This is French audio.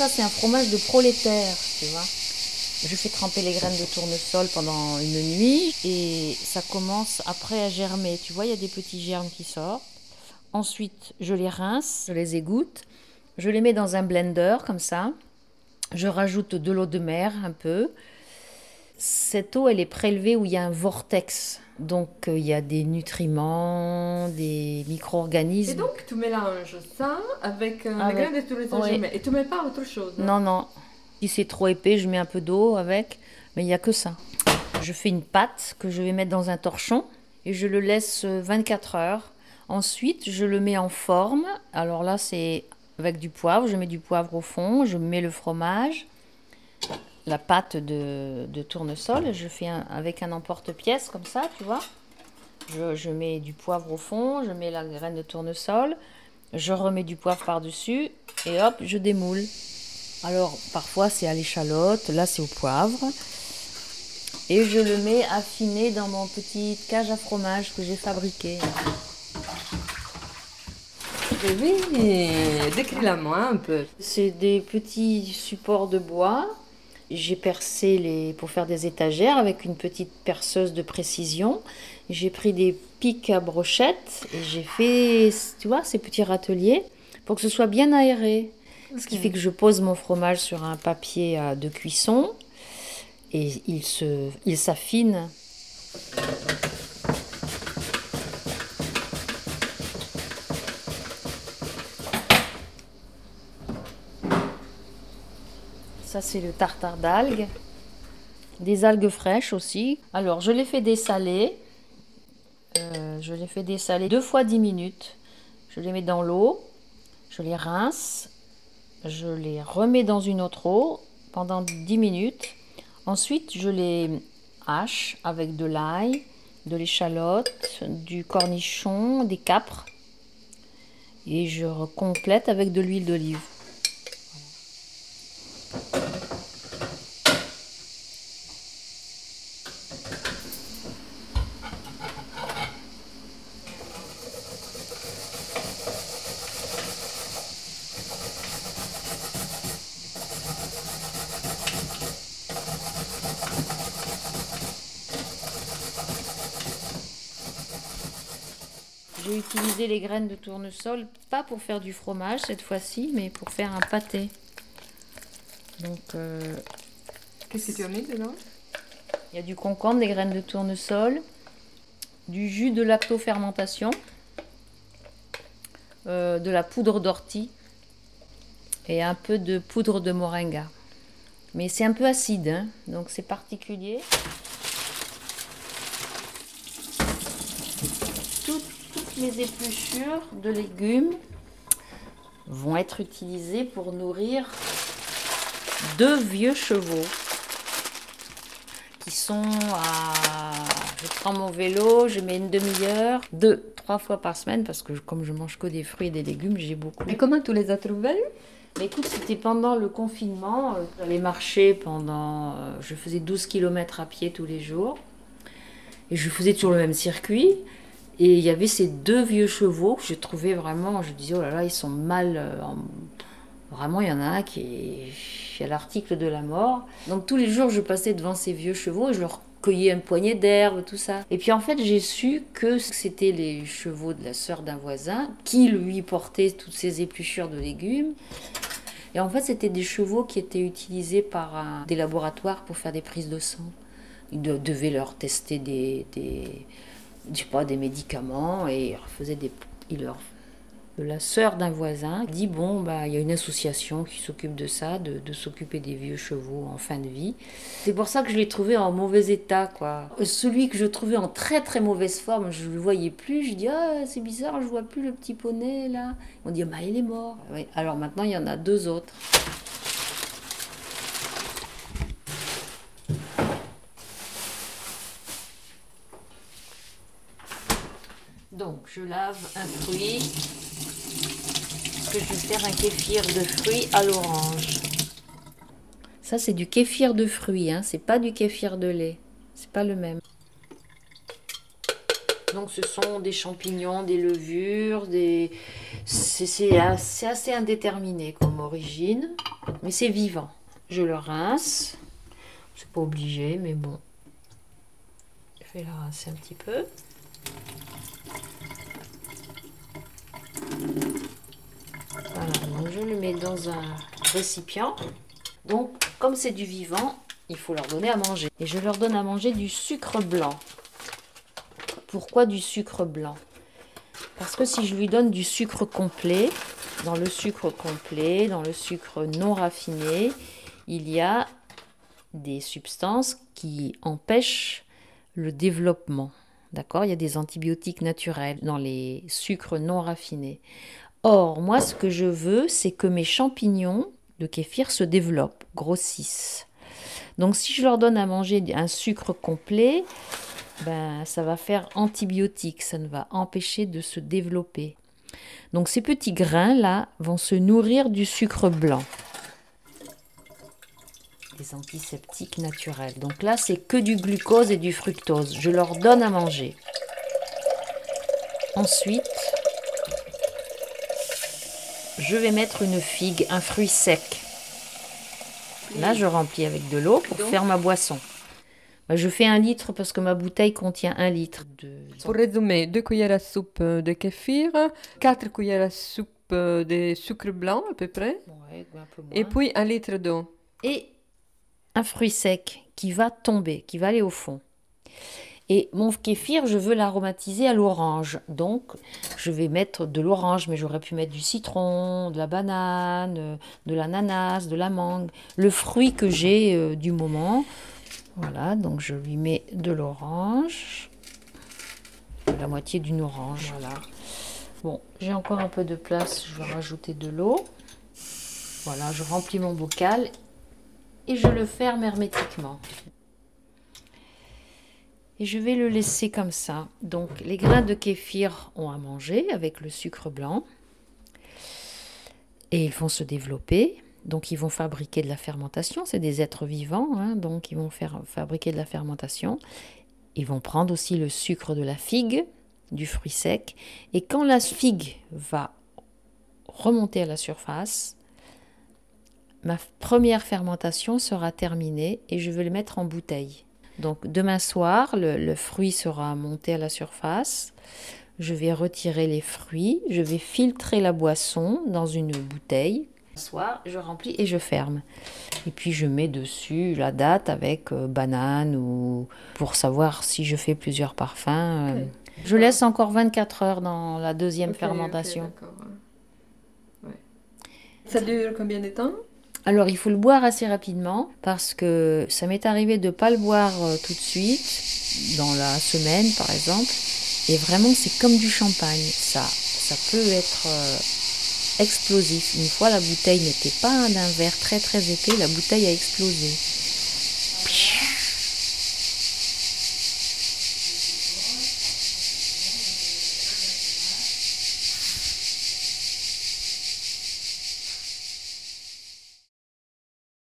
Ça, c'est un fromage de prolétaire, tu vois. Je fais tremper les graines de tournesol pendant une nuit et ça commence après à germer. Tu vois, il y a des petits germes qui sortent. Ensuite, je les rince, je les égoutte, je les mets dans un blender comme ça. Je rajoute de l'eau de mer un peu. Cette eau, elle est prélevée où il y a un vortex. Donc, euh, il y a des nutriments, des Et micro-organismes. donc, tu mélanges ça avec euh, Avec- les graines de tournesol. Et tu mets pas autre chose hein? Non, non. Si c'est trop épais, je mets un peu d'eau avec, mais il n'y a que ça. Je fais une pâte que je vais mettre dans un torchon et je le laisse euh, 24 heures. Ensuite, je le mets en forme. Alors là, c'est avec du poivre. Je mets du poivre au fond, je mets le fromage, la pâte de, de tournesol. Je fais un- avec un emporte-pièce comme ça, tu vois. Je, je mets du poivre au fond, je mets la graine de tournesol, je remets du poivre par-dessus et hop, je démoule. Alors parfois c'est à l'échalote, là c'est au poivre. Et je le mets affiné dans mon petit cage à fromage que j'ai fabriqué. Eh Oui, décris-la moi un peu. C'est des petits supports de bois. J'ai percé les pour faire des étagères avec une petite perceuse de précision. J'ai pris des pics à brochettes et j'ai fait, tu vois, ces petits râteliers pour que ce soit bien aéré. Ce qui fait que je pose mon fromage sur un papier à- de cuisson et il se, il s'affine. Ça, c'est le tartare d'algues. Des algues fraîches aussi. Alors, je les fais dessaler. Euh, je les fais dessaler deux fois 10 minutes. Je les mets dans l'eau. Je les rince. Je les remets dans une autre eau pendant 10 minutes. Ensuite, je les hache avec de l'ail, de l'échalote, du cornichon, des capres. Et je complète avec de l'huile d'olive. J'ai utilisé les graines de tournesol, pas pour faire du fromage cette fois-ci, mais pour faire un pâté. Donc, euh, Qu'est-ce que tu as mis dedans? il y a du concombre, des graines de tournesol, du jus de lactofermentation, euh, de la poudre d'ortie et un peu de poudre de moringa. Mais c'est un peu acide, hein, donc c'est particulier. Toutes, mes épluchures de légumes vont être utilisées pour nourrir deux vieux chevaux qui sont à. Je prends mon vélo, je mets une demi-heure, deux, trois fois par semaine, parce que comme je mange que des fruits et des légumes, j'ai beaucoup. Et comment tu les as trouvés Mais écoute, c'était pendant le confinement. euh, J'allais marcher pendant. euh, Je faisais 12 km à pied tous les jours. Et je faisais toujours le même circuit. Et il y avait ces deux vieux chevaux que je trouvais vraiment. Je disais, oh là là, ils sont mal. euh, en- Vraiment, il y en a un qui est à l'article de la mort. Donc tous les jours, je passais devant ces vieux chevaux et je leur cueillais un poignet d'herbe, tout ça. Et puis en fait, j'ai su que c'était les chevaux de la sœur d'un voisin qui lui portait toutes ces épluchures de légumes. Et en fait, c'était des chevaux qui étaient utilisés par des laboratoires pour faire des prises de sang. Ils de- devaient leur tester des, je pas, des médicaments et ils leur faisaient des, ils leur la sœur d'un voisin dit bon bah il y a une association qui s'occupe de ça, de, de s'occuper des vieux chevaux en fin de vie. C'est pour ça que je l'ai trouvé en mauvais état quoi. Celui que je trouvais en très très mauvaise forme, je le voyais plus. Je dis ah c'est bizarre, je vois plus le petit poney là. On dit bah il est mort. Alors maintenant il y en a deux autres. Donc je lave un fruit que je vais faire un kéfir de fruits à l'orange. Ça, c'est du kéfir de fruits, hein. c'est pas du kéfir de lait. C'est pas le même. Donc, ce sont des champignons, des levures, des. C'est assez, assez indéterminé comme origine. Mais c'est vivant. Je le rince. C'est pas obligé, mais bon. Je vais le rincer un petit peu. Voilà, donc je le mets dans un récipient. Donc, comme c'est du vivant, il faut leur donner à manger. Et je leur donne à manger du sucre blanc. Pourquoi du sucre blanc? Parce que si je lui donne du sucre complet, dans le sucre complet, dans le sucre non raffiné, il y a des substances qui empêchent le développement. D'accord? Il y a des antibiotiques naturels dans les sucres non raffinés. Or, moi, ce que je veux, c'est que mes champignons de kéfir se développent, grossissent. Donc, si je leur donne à manger un sucre complet, ben, ça va faire antibiotique, ça ne va empêcher de se développer. Donc, ces petits grains-là vont se nourrir du sucre blanc. Des antiseptiques naturels. Donc là, c'est que du glucose et du fructose. Je leur donne à manger. Ensuite, je vais mettre une figue, un fruit sec. Là, je remplis avec de l'eau pour faire ma boisson. Bah, je fais un litre parce que ma bouteille contient un litre de. Pour résumer, deux cuillères à soupe de kéfir, quatre cuillères à soupe de sucre blanc à peu près, Ouais, un peu moins. et puis un litre d'eau. et un fruit sec qui va tomber, qui va aller au fond. Et mon kéfir, je veux l'aromatiser à l'orange. Donc, je vais mettre de l'orange, mais j'aurais pu mettre du citron, de la banane, euh, de l'ananas, de la mangue, le fruit que j'ai euh, du moment. Voilà, donc je lui mets de l'orange, la moitié d'une orange, voilà. Bon, j'ai encore un peu de place, je vais rajouter de l'eau. Voilà, je remplis mon bocal et je le ferme hermétiquement. Et je vais le laisser comme ça. Donc les grains de kéfir ont à manger avec le sucre blanc. Et ils vont se développer. Donc ils vont fabriquer de la fermentation. C'est des êtres vivants. hein, donc ils vont faire fabriquer de la fermentation. Ils vont prendre aussi le sucre de la figue, du fruit sec. Et quand la figue va remonter à la surface, ma première fermentation sera terminée et je vais le mettre en bouteille. Donc demain soir, le, le fruit sera monté à la surface. Je vais retirer les fruits, je vais filtrer la boisson dans une bouteille. Le soir, je remplis et je ferme. Et puis je mets dessus la date avec euh, banane ou pour savoir si je fais plusieurs parfums. euh. Je laisse encore 24 heures dans la deuxième fermentation. Ouais. Ça dure combien de temps? Alors, il faut le boire assez rapidement parce que ça m'est arrivé de ne pas le boire euh, tout de suite, dans la semaine par exemple. Et vraiment, c'est comme du champagne. Ça, ça peut être euh, explosif. Une fois, la bouteille n'était pas d'un verre très très épais, la bouteille a explosé.